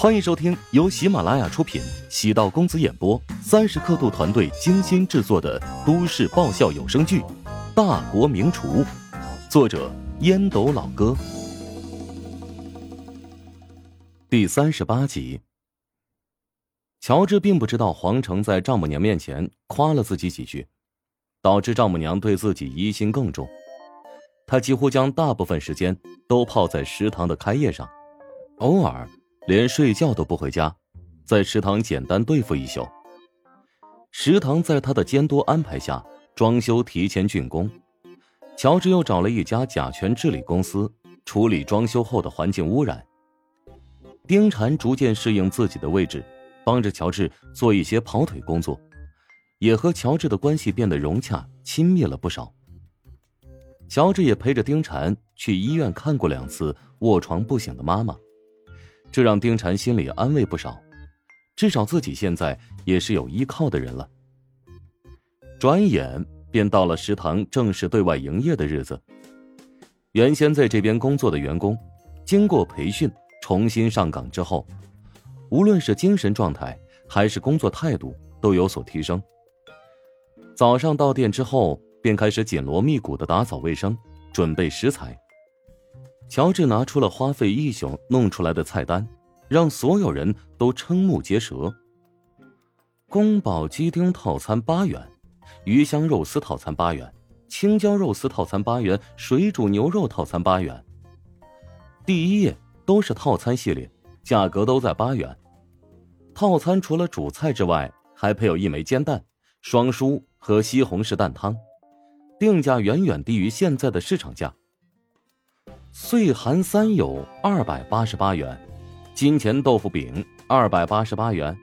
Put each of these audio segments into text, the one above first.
欢迎收听由喜马拉雅出品、喜道公子演播、三十刻度团队精心制作的都市爆笑有声剧《大国名厨》，作者烟斗老哥，第三十八集。乔治并不知道黄成在丈母娘面前夸了自己几句，导致丈母娘对自己疑心更重。他几乎将大部分时间都泡在食堂的开业上，偶尔。连睡觉都不回家，在食堂简单对付一宿。食堂在他的监督安排下装修提前竣工，乔治又找了一家甲醛治理公司处理装修后的环境污染。丁婵逐渐适应自己的位置，帮着乔治做一些跑腿工作，也和乔治的关系变得融洽亲密了不少。乔治也陪着丁婵去医院看过两次卧床不醒的妈妈。这让丁禅心里安慰不少，至少自己现在也是有依靠的人了。转眼便到了食堂正式对外营业的日子。原先在这边工作的员工，经过培训重新上岗之后，无论是精神状态还是工作态度都有所提升。早上到店之后，便开始紧锣密鼓的打扫卫生，准备食材。乔治拿出了花费一宿弄出来的菜单，让所有人都瞠目结舌。宫保鸡丁套餐八元，鱼香肉丝套餐八元，青椒肉丝套餐八元，水煮牛肉套餐八元。第一页都是套餐系列，价格都在八元。套餐除了主菜之外，还配有一枚煎蛋、双蔬和西红柿蛋汤，定价远远低于现在的市场价。岁寒三友二百八十八元，金钱豆腐饼二百八十八元，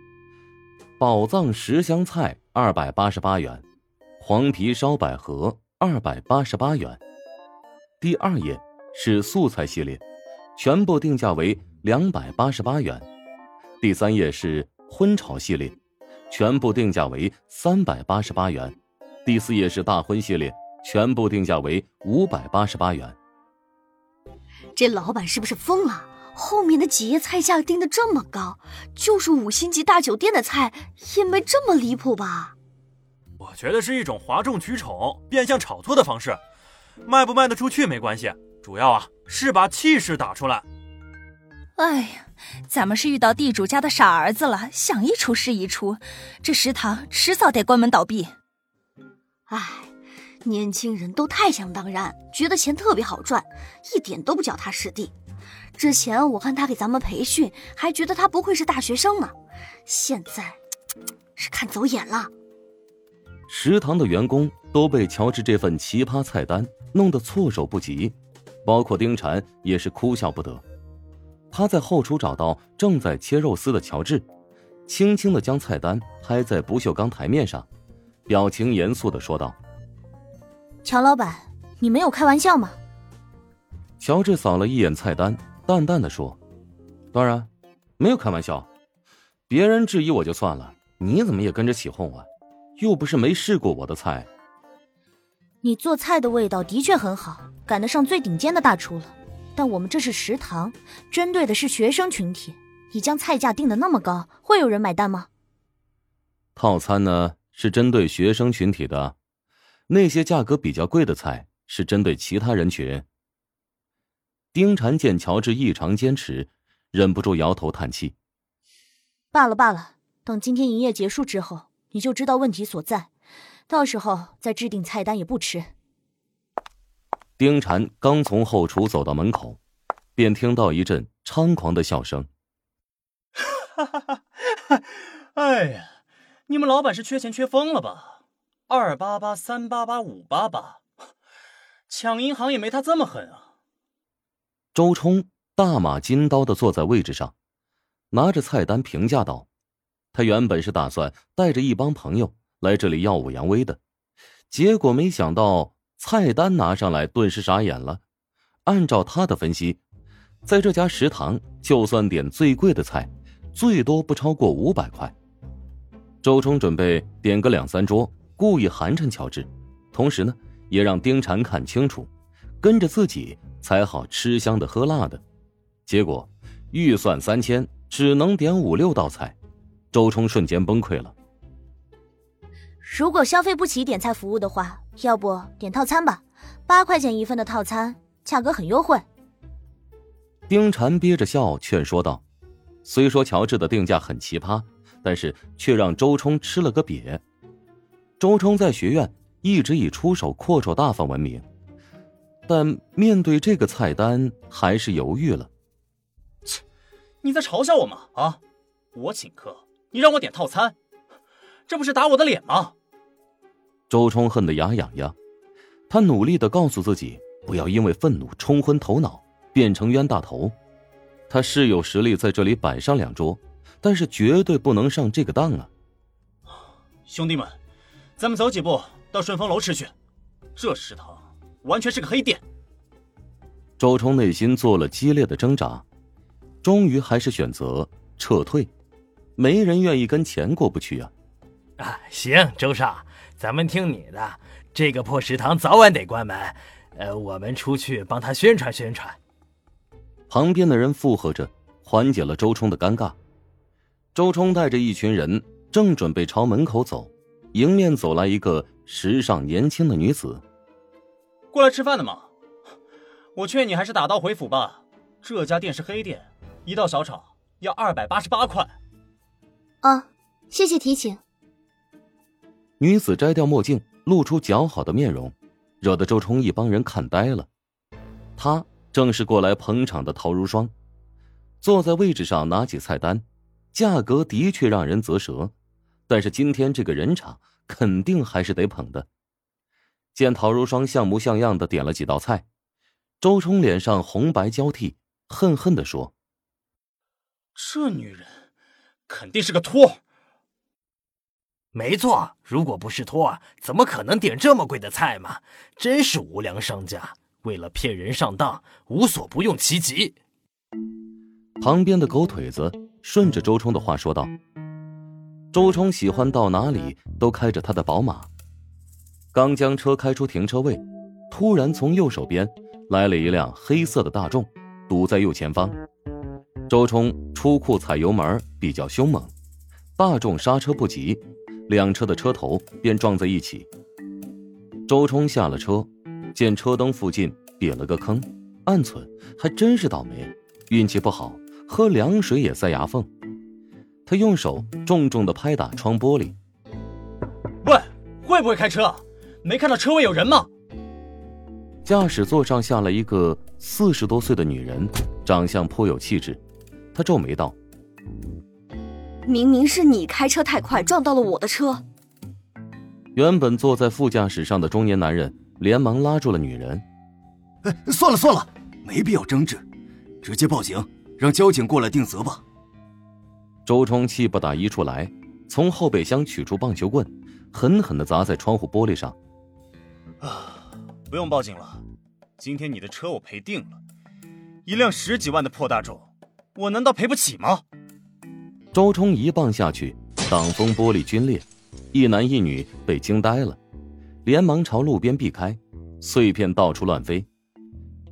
宝藏十香菜二百八十八元，黄皮烧百合二百八十八元。第二页是素菜系列，全部定价为两百八十八元。第三页是荤炒系列，全部定价为三百八十八元。第四页是大荤系列，全部定价为五百八十八元。这老板是不是疯了？后面的几页菜价定的这么高，就是五星级大酒店的菜也没这么离谱吧？我觉得是一种哗众取宠、变相炒作的方式，卖不卖得出去没关系，主要啊是把气势打出来。哎呀，咱们是遇到地主家的傻儿子了，想一出是一出，这食堂迟早得关门倒闭。哎。年轻人都太想当然，觉得钱特别好赚，一点都不脚踏实地。之前我看他给咱们培训，还觉得他不愧是大学生呢，现在是看走眼了。食堂的员工都被乔治这份奇葩菜单弄得措手不及，包括丁禅也是哭笑不得。他在后厨找到正在切肉丝的乔治，轻轻的将菜单拍在不锈钢台面上，表情严肃的说道。乔老板，你没有开玩笑吗？乔治扫了一眼菜单，淡淡的说：“当然，没有开玩笑。别人质疑我就算了，你怎么也跟着起哄啊？又不是没试过我的菜。你做菜的味道的确很好，赶得上最顶尖的大厨了。但我们这是食堂，针对的是学生群体，你将菜价定的那么高，会有人买单吗？套餐呢，是针对学生群体的。”那些价格比较贵的菜是针对其他人群。丁婵见乔治异常坚持，忍不住摇头叹气：“罢了罢了，等今天营业结束之后，你就知道问题所在，到时候再制定菜单也不迟。”丁婵刚从后厨走到门口，便听到一阵猖狂的笑声：“哈哈哈！哎呀，你们老板是缺钱缺疯了吧？”二八八三八八五八八，抢银行也没他这么狠啊！周冲大马金刀的坐在位置上，拿着菜单评价道：“他原本是打算带着一帮朋友来这里耀武扬威的，结果没想到菜单拿上来，顿时傻眼了。按照他的分析，在这家食堂，就算点最贵的菜，最多不超过五百块。周冲准备点个两三桌。”故意寒碜乔治，同时呢，也让丁婵看清楚，跟着自己才好吃香的喝辣的。结果预算三千，只能点五六道菜，周冲瞬间崩溃了。如果消费不起点菜服务的话，要不点套餐吧，八块钱一份的套餐，价格很优惠。丁婵憋着笑劝说道：“虽说乔治的定价很奇葩，但是却让周冲吃了个瘪。周冲在学院一直以出手阔绰大方闻名，但面对这个菜单还是犹豫了。切，你在嘲笑我吗？啊，我请客，你让我点套餐，这不是打我的脸吗？”周冲恨得牙痒痒，他努力的告诉自己不要因为愤怒冲昏头脑。变成冤大头，他是有实力在这里摆上两桌，但是绝对不能上这个当啊！兄弟们，咱们走几步到顺风楼吃去，这食堂完全是个黑店。周冲内心做了激烈的挣扎，终于还是选择撤退。没人愿意跟钱过不去啊！啊，行，周少，咱们听你的，这个破食堂早晚得关门，呃，我们出去帮他宣传宣传。旁边的人附和着，缓解了周冲的尴尬。周冲带着一群人正准备朝门口走，迎面走来一个时尚年轻的女子。过来吃饭的吗？我劝你还是打道回府吧。这家店是黑店，一道小炒要二百八十八块。啊，谢谢提醒。女子摘掉墨镜，露出姣好的面容，惹得周冲一帮人看呆了。她。正是过来捧场的陶如霜，坐在位置上拿起菜单，价格的确让人啧舌，但是今天这个人场肯定还是得捧的。见陶如霜像模像样的点了几道菜，周冲脸上红白交替，恨恨的说：“这女人肯定是个托。”没错，如果不是托，怎么可能点这么贵的菜嘛？真是无良商家。为了骗人上当，无所不用其极。旁边的狗腿子顺着周冲的话说道：“周冲喜欢到哪里都开着他的宝马，刚将车开出停车位，突然从右手边来了一辆黑色的大众，堵在右前方。周冲出库踩油门比较凶猛，大众刹车不及，两车的车头便撞在一起。周冲下了车。”见车灯附近瘪了个坑，暗存还真是倒霉，运气不好，喝凉水也塞牙缝。他用手重重的拍打窗玻璃。喂，会不会开车？没看到车位有人吗？驾驶座上下了一个四十多岁的女人，长相颇有气质。他皱眉道：“明明是你开车太快撞到了我的车。”原本坐在副驾驶上的中年男人。连忙拉住了女人。哎，算了算了，没必要争执，直接报警，让交警过来定责吧。周冲气不打一处来，从后备箱取出棒球棍，狠狠的砸在窗户玻璃上。啊，不用报警了，今天你的车我赔定了，一辆十几万的破大众，我难道赔不起吗？周冲一棒下去，挡风玻璃皲裂，一男一女被惊呆了。连忙朝路边避开，碎片到处乱飞。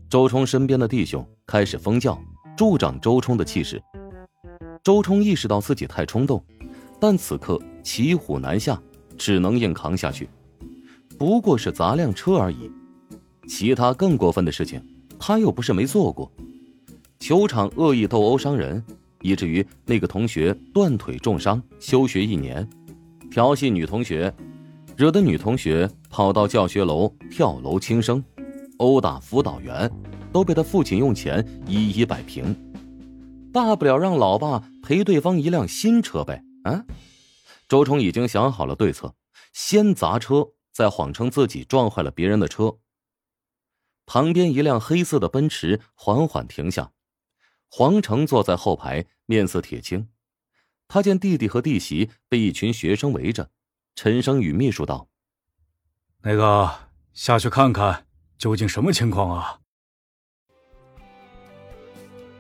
周冲身边的弟兄开始疯叫，助长周冲的气势。周冲意识到自己太冲动，但此刻骑虎难下，只能硬扛下去。不过是砸辆车而已，其他更过分的事情，他又不是没做过。球场恶意斗殴伤人，以至于那个同学断腿重伤，休学一年；调戏女同学。惹得女同学跑到教学楼跳楼轻生，殴打辅导员，都被他父亲用钱一一摆平。大不了让老爸赔对方一辆新车呗。啊，周冲已经想好了对策，先砸车，再谎称自己撞坏了别人的车。旁边一辆黑色的奔驰缓缓停下，黄成坐在后排，面色铁青。他见弟弟和弟媳被一群学生围着。陈生与秘书道：“那个下去看看，究竟什么情况啊？”